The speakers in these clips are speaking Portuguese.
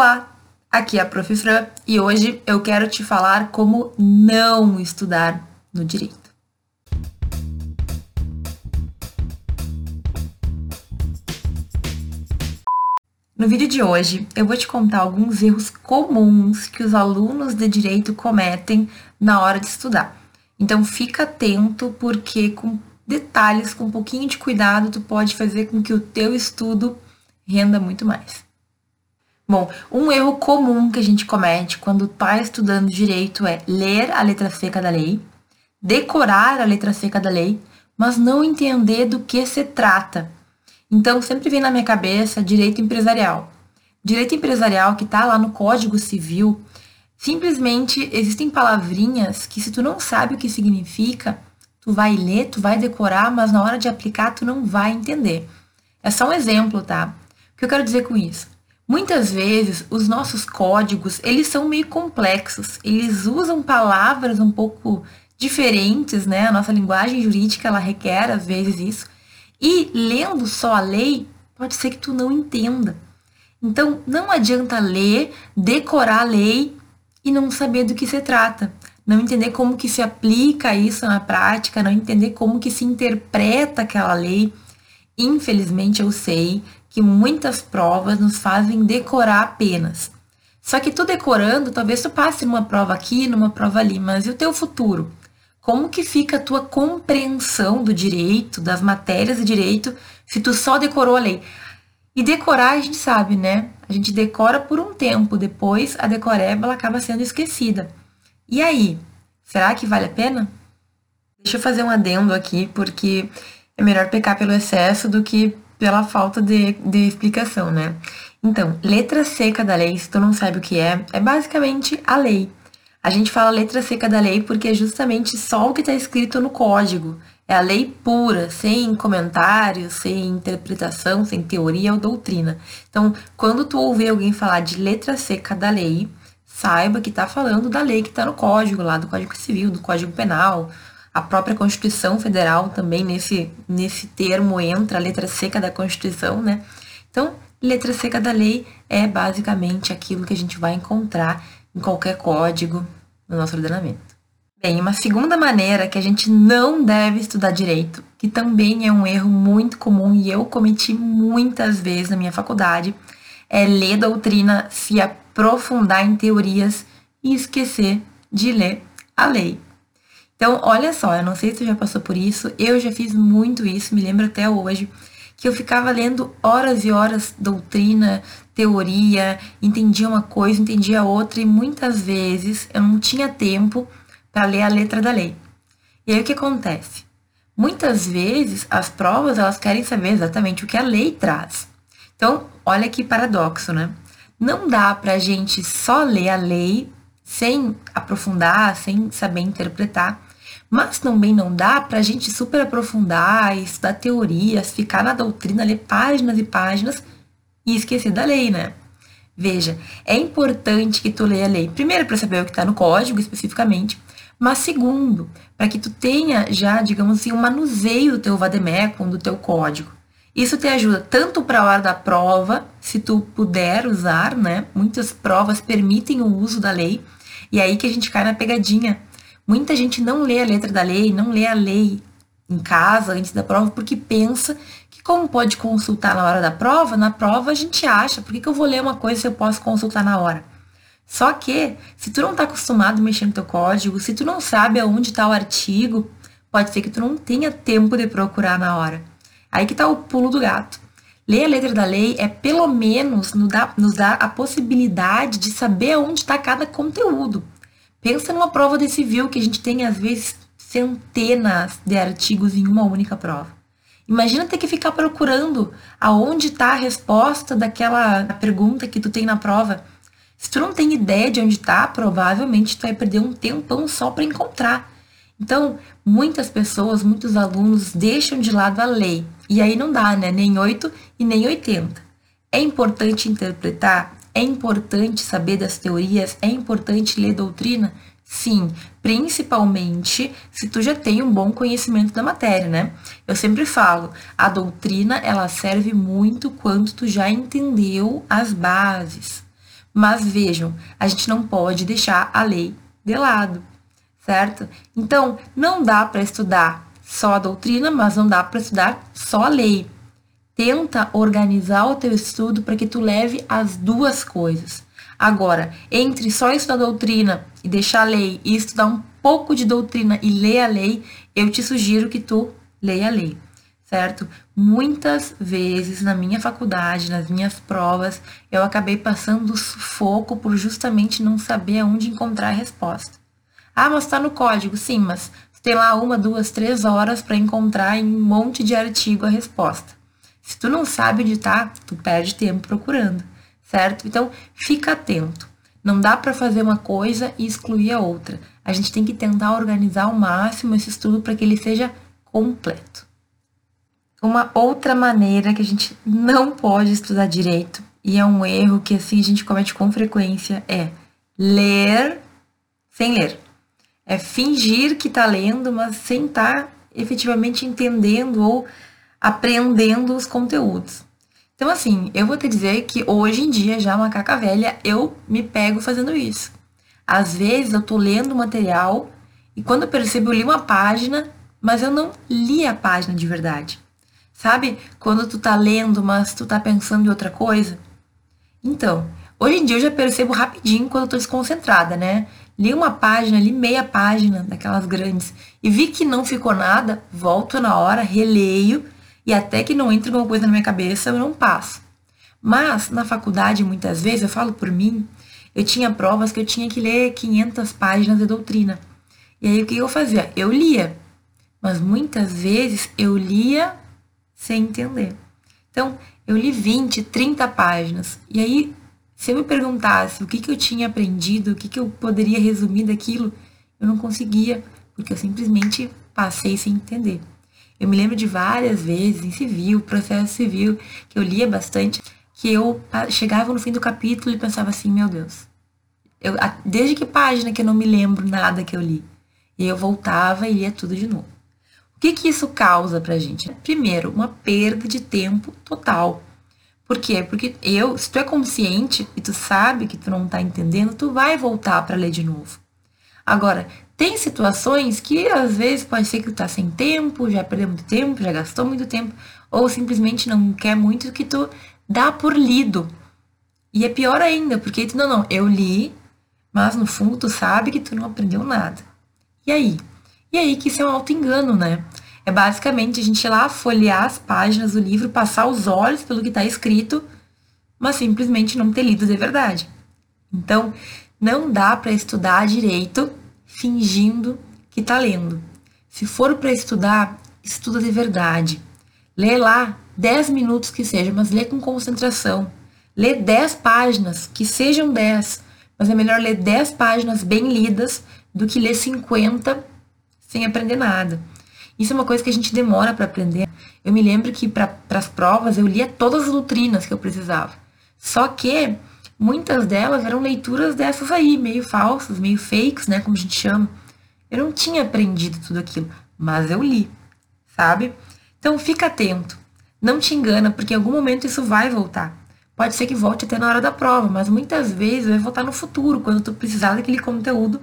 Olá, aqui é a Prof. Fran e hoje eu quero te falar como não estudar no direito. No vídeo de hoje, eu vou te contar alguns erros comuns que os alunos de direito cometem na hora de estudar. Então fica atento porque com detalhes, com um pouquinho de cuidado, tu pode fazer com que o teu estudo renda muito mais. Bom, um erro comum que a gente comete quando está estudando direito é ler a letra seca da lei, decorar a letra seca da lei, mas não entender do que se trata. Então, sempre vem na minha cabeça direito empresarial. Direito empresarial que está lá no Código Civil, simplesmente existem palavrinhas que se tu não sabe o que significa, tu vai ler, tu vai decorar, mas na hora de aplicar tu não vai entender. É só um exemplo, tá? O que eu quero dizer com isso? Muitas vezes os nossos códigos, eles são meio complexos. Eles usam palavras um pouco diferentes, né? A nossa linguagem jurídica, ela requer às vezes isso. E lendo só a lei, pode ser que tu não entenda. Então, não adianta ler, decorar a lei e não saber do que se trata. Não entender como que se aplica isso na prática, não entender como que se interpreta aquela lei. Infelizmente, eu sei que muitas provas nos fazem decorar apenas. Só que tu decorando, talvez tu passe numa prova aqui, numa prova ali, mas e o teu futuro? Como que fica a tua compreensão do direito, das matérias de direito, se tu só decorou a lei? E decorar a gente sabe, né? A gente decora por um tempo, depois a decoreba ela acaba sendo esquecida. E aí, será que vale a pena? Deixa eu fazer um adendo aqui, porque é melhor pecar pelo excesso do que pela falta de, de explicação, né? Então, letra seca da lei, se tu não sabe o que é, é basicamente a lei. A gente fala letra seca da lei porque é justamente só o que está escrito no código. É a lei pura, sem comentários, sem interpretação, sem teoria ou doutrina. Então, quando tu ouvir alguém falar de letra seca da lei, saiba que está falando da lei que está no código, lá do Código Civil, do Código Penal, a própria Constituição Federal também nesse, nesse termo entra a letra seca da Constituição, né? Então, letra seca da lei é basicamente aquilo que a gente vai encontrar em qualquer código no nosso ordenamento. Bem, uma segunda maneira que a gente não deve estudar direito, que também é um erro muito comum e eu cometi muitas vezes na minha faculdade, é ler doutrina, se aprofundar em teorias e esquecer de ler a lei. Então, olha só, eu não sei se você já passou por isso, eu já fiz muito isso, me lembro até hoje, que eu ficava lendo horas e horas doutrina, teoria, entendia uma coisa, entendia outra, e muitas vezes eu não tinha tempo para ler a letra da lei. E aí o que acontece? Muitas vezes as provas elas querem saber exatamente o que a lei traz. Então, olha que paradoxo, né? Não dá para a gente só ler a lei sem aprofundar, sem saber interpretar, mas também não dá para a gente super aprofundar, estudar teorias, ficar na doutrina, ler páginas e páginas e esquecer da lei, né? Veja, é importante que tu leia a lei, primeiro para saber o que está no código especificamente, mas segundo, para que tu tenha já, digamos assim, um manuseio do teu vademecum, do teu código. Isso te ajuda tanto para a hora da prova, se tu puder usar, né? Muitas provas permitem o uso da lei, e é aí que a gente cai na pegadinha Muita gente não lê a letra da lei, não lê a lei em casa antes da prova, porque pensa que como pode consultar na hora da prova, na prova a gente acha, por que, que eu vou ler uma coisa se eu posso consultar na hora? Só que, se tu não está acostumado a mexer no teu código, se tu não sabe aonde está o artigo, pode ser que tu não tenha tempo de procurar na hora. Aí que está o pulo do gato. Ler a letra da lei é pelo menos nos dar, a possibilidade de saber aonde está cada conteúdo. Pensa numa prova de civil que a gente tem, às vezes, centenas de artigos em uma única prova. Imagina ter que ficar procurando aonde está a resposta daquela pergunta que tu tem na prova. Se tu não tem ideia de onde está, provavelmente tu vai perder um tempão só para encontrar. Então, muitas pessoas, muitos alunos deixam de lado a lei. E aí não dá, né? Nem 8 e nem 80. É importante interpretar é importante saber das teorias? É importante ler doutrina? Sim, principalmente se tu já tem um bom conhecimento da matéria, né? Eu sempre falo, a doutrina ela serve muito quando tu já entendeu as bases. Mas vejam, a gente não pode deixar a lei de lado, certo? Então, não dá para estudar só a doutrina, mas não dá para estudar só a lei. Tenta organizar o teu estudo para que tu leve as duas coisas. Agora, entre só estudar doutrina e deixar a lei e estudar um pouco de doutrina e ler a lei, eu te sugiro que tu leia a lei, certo? Muitas vezes na minha faculdade, nas minhas provas, eu acabei passando sufoco por justamente não saber aonde encontrar a resposta. Ah, mas está no código, sim, mas tem lá uma, duas, três horas para encontrar em um monte de artigo a resposta. Se tu não sabe onde tá, tu perde tempo procurando, certo? Então, fica atento. Não dá para fazer uma coisa e excluir a outra. A gente tem que tentar organizar ao máximo esse estudo para que ele seja completo. Uma outra maneira que a gente não pode estudar direito, e é um erro que assim a gente comete com frequência, é ler sem ler. É fingir que está lendo, mas sem estar tá efetivamente entendendo ou aprendendo os conteúdos. Então, assim, eu vou te dizer que hoje em dia, já macaca velha, eu me pego fazendo isso. Às vezes eu tô lendo material e quando eu percebo, eu li uma página, mas eu não li a página de verdade. Sabe? Quando tu tá lendo, mas tu tá pensando em outra coisa. Então, hoje em dia eu já percebo rapidinho quando eu tô desconcentrada, né? Li uma página, li meia página daquelas grandes e vi que não ficou nada, volto na hora, releio e até que não entre alguma coisa na minha cabeça, eu não passo. Mas na faculdade, muitas vezes, eu falo por mim, eu tinha provas que eu tinha que ler 500 páginas de doutrina. E aí o que eu fazia? Eu lia, mas muitas vezes eu lia sem entender. Então, eu li 20, 30 páginas. E aí, se eu me perguntasse o que, que eu tinha aprendido, o que, que eu poderia resumir daquilo, eu não conseguia, porque eu simplesmente passei sem entender. Eu me lembro de várias vezes em civil, processo civil, que eu lia bastante, que eu chegava no fim do capítulo e pensava assim, meu Deus, eu, desde que página que eu não me lembro nada que eu li? E eu voltava e lia tudo de novo. O que, que isso causa pra gente? Primeiro, uma perda de tempo total. Por quê? Porque eu, se tu é consciente e tu sabe que tu não tá entendendo, tu vai voltar para ler de novo. Agora, tem situações que às vezes pode ser que tu tá sem tempo, já perdeu muito tempo, já gastou muito tempo, ou simplesmente não quer muito que tu dá por lido. E é pior ainda, porque tu, não, não, eu li, mas no fundo tu sabe que tu não aprendeu nada. E aí? E aí que isso é um auto-engano, né? É basicamente a gente ir lá folhear as páginas do livro, passar os olhos pelo que está escrito, mas simplesmente não ter lido de verdade. Então, não dá para estudar direito fingindo que está lendo. Se for para estudar, estuda de verdade. Lê lá 10 minutos que seja, mas lê com concentração. Lê 10 páginas, que sejam 10, mas é melhor ler 10 páginas bem lidas do que ler 50 sem aprender nada. Isso é uma coisa que a gente demora para aprender. Eu me lembro que para as provas eu lia todas as doutrinas que eu precisava. Só que muitas delas eram leituras dessas aí, meio falsas, meio fakes, né, como a gente chama. Eu não tinha aprendido tudo aquilo, mas eu li, sabe? Então fica atento. Não te engana, porque em algum momento isso vai voltar. Pode ser que volte até na hora da prova, mas muitas vezes vai voltar no futuro, quando tu precisar daquele conteúdo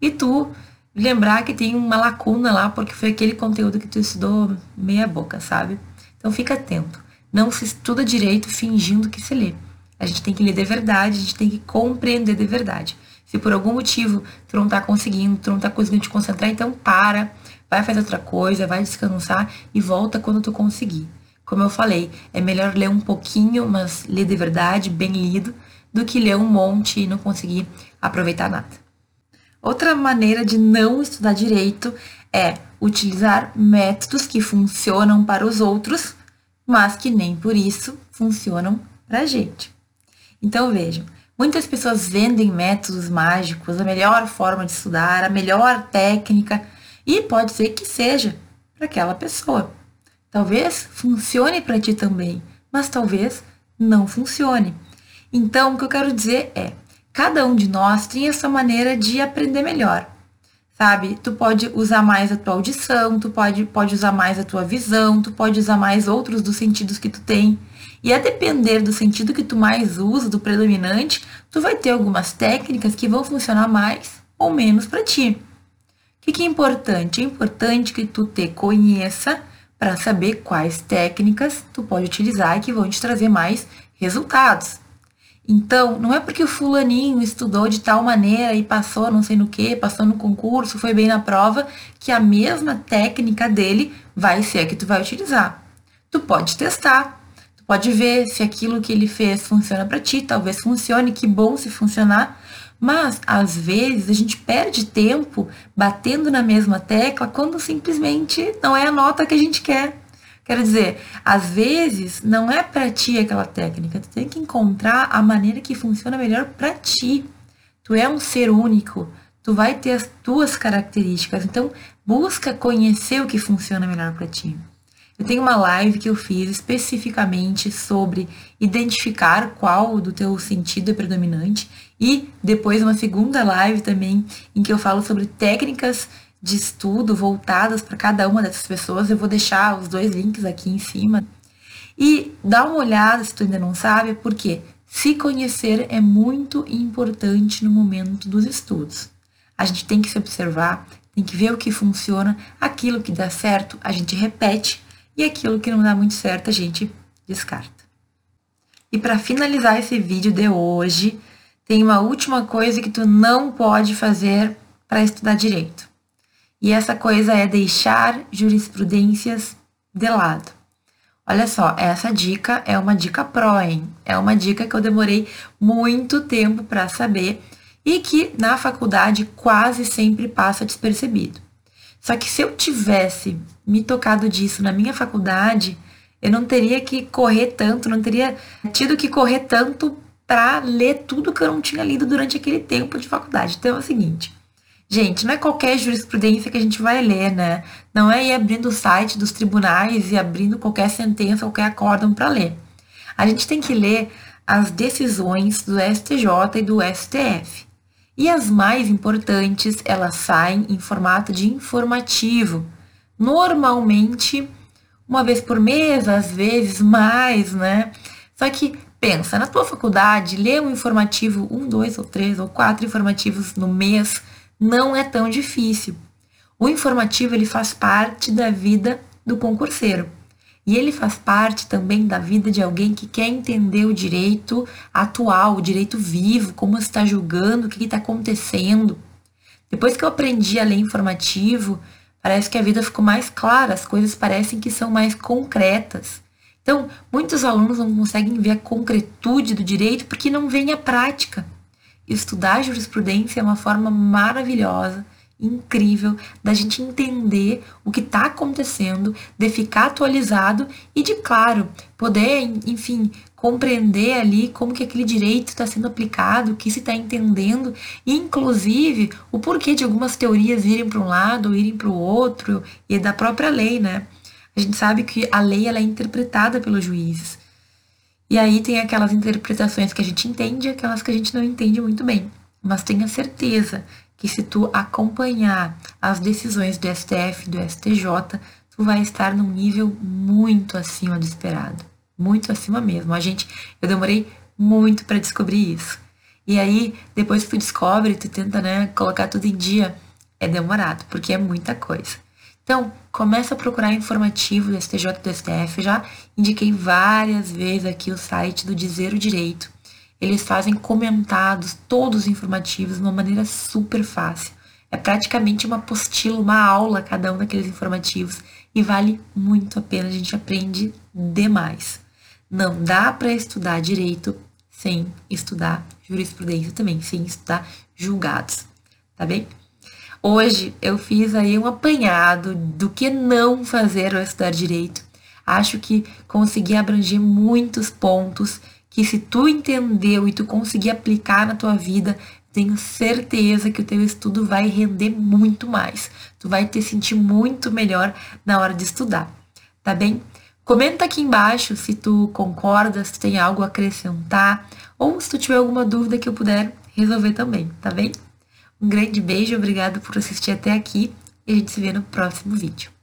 e tu lembrar que tem uma lacuna lá, porque foi aquele conteúdo que tu estudou meia boca, sabe? Então fica atento. Não se estuda direito fingindo que se lê. A gente tem que ler de verdade, a gente tem que compreender de verdade. Se por algum motivo tu não tá conseguindo, tu não tá conseguindo te concentrar, então para, vai fazer outra coisa, vai descansar e volta quando tu conseguir. Como eu falei, é melhor ler um pouquinho, mas ler de verdade, bem lido, do que ler um monte e não conseguir aproveitar nada. Outra maneira de não estudar direito é utilizar métodos que funcionam para os outros, mas que nem por isso funcionam para a gente. Então vejam, muitas pessoas vendem métodos mágicos, a melhor forma de estudar, a melhor técnica, e pode ser que seja para aquela pessoa. Talvez funcione para ti também, mas talvez não funcione. Então, o que eu quero dizer é: Cada um de nós tem essa maneira de aprender melhor, sabe? Tu pode usar mais a tua audição, tu pode, pode usar mais a tua visão, tu pode usar mais outros dos sentidos que tu tem. E a depender do sentido que tu mais usa, do predominante, tu vai ter algumas técnicas que vão funcionar mais ou menos para ti. O que, que é importante? É importante que tu te conheça para saber quais técnicas tu pode utilizar e que vão te trazer mais resultados. Então, não é porque o fulaninho estudou de tal maneira e passou não sei no que, passou no concurso, foi bem na prova, que a mesma técnica dele vai ser a que tu vai utilizar. Tu pode testar, tu pode ver se aquilo que ele fez funciona para ti, talvez funcione, que bom se funcionar, mas às vezes a gente perde tempo batendo na mesma tecla quando simplesmente não é a nota que a gente quer. Quero dizer, às vezes não é para ti aquela técnica, tu tem que encontrar a maneira que funciona melhor para ti. Tu é um ser único, tu vai ter as tuas características, então busca conhecer o que funciona melhor para ti. Eu tenho uma live que eu fiz especificamente sobre identificar qual do teu sentido é predominante e depois uma segunda live também em que eu falo sobre técnicas de estudo voltadas para cada uma dessas pessoas. Eu vou deixar os dois links aqui em cima. E dá uma olhada se tu ainda não sabe, porque se conhecer é muito importante no momento dos estudos. A gente tem que se observar, tem que ver o que funciona, aquilo que dá certo a gente repete e aquilo que não dá muito certo a gente descarta. E para finalizar esse vídeo de hoje, tem uma última coisa que tu não pode fazer para estudar direito. E essa coisa é deixar jurisprudências de lado. Olha só, essa dica é uma dica pro, hein? É uma dica que eu demorei muito tempo para saber e que na faculdade quase sempre passa despercebido. Só que se eu tivesse me tocado disso na minha faculdade, eu não teria que correr tanto, não teria tido que correr tanto para ler tudo que eu não tinha lido durante aquele tempo de faculdade. Então é o seguinte, Gente, não é qualquer jurisprudência que a gente vai ler, né? Não é ir abrindo o site dos tribunais e abrindo qualquer sentença, qualquer acórdão para ler. A gente tem que ler as decisões do STJ e do STF. E as mais importantes, elas saem em formato de informativo. Normalmente, uma vez por mês, às vezes mais, né? Só que pensa, na tua faculdade, ler um informativo, um, dois ou três ou quatro informativos no mês não é tão difícil. O informativo ele faz parte da vida do concurseiro. E ele faz parte também da vida de alguém que quer entender o direito atual, o direito vivo, como está julgando, o que está acontecendo. Depois que eu aprendi a ler informativo, parece que a vida ficou mais clara, as coisas parecem que são mais concretas. Então, muitos alunos não conseguem ver a concretude do direito porque não vem a prática. Estudar jurisprudência é uma forma maravilhosa, incrível, da gente entender o que está acontecendo, de ficar atualizado e de, claro, poder, enfim, compreender ali como que aquele direito está sendo aplicado, o que se está entendendo, e inclusive o porquê de algumas teorias irem para um lado ou irem para o outro, e da própria lei, né? A gente sabe que a lei ela é interpretada pelos juízes. E aí tem aquelas interpretações que a gente entende e aquelas que a gente não entende muito bem. Mas tenha certeza que se tu acompanhar as decisões do STF, do STJ, tu vai estar num nível muito acima do esperado. Muito acima mesmo. A gente, eu demorei muito para descobrir isso. E aí, depois que tu descobre, tu tenta, né, colocar tudo em dia, é demorado, porque é muita coisa. Então, começa a procurar informativo do STJ e do STF. Já indiquei várias vezes aqui o site do Dizer o Direito. Eles fazem comentados, todos informativos, de uma maneira super fácil. É praticamente uma apostila, uma aula cada um daqueles informativos e vale muito a pena, a gente aprende demais. Não dá para estudar direito sem estudar jurisprudência também, sem estudar julgados, tá bem? Hoje eu fiz aí um apanhado do que não fazer ao estudar direito. Acho que consegui abranger muitos pontos que se tu entendeu e tu conseguir aplicar na tua vida, tenho certeza que o teu estudo vai render muito mais. Tu vai te sentir muito melhor na hora de estudar, tá bem? Comenta aqui embaixo se tu concorda, se tem algo a acrescentar ou se tu tiver alguma dúvida que eu puder resolver também, tá bem? Um grande beijo, obrigado por assistir até aqui e a gente se vê no próximo vídeo.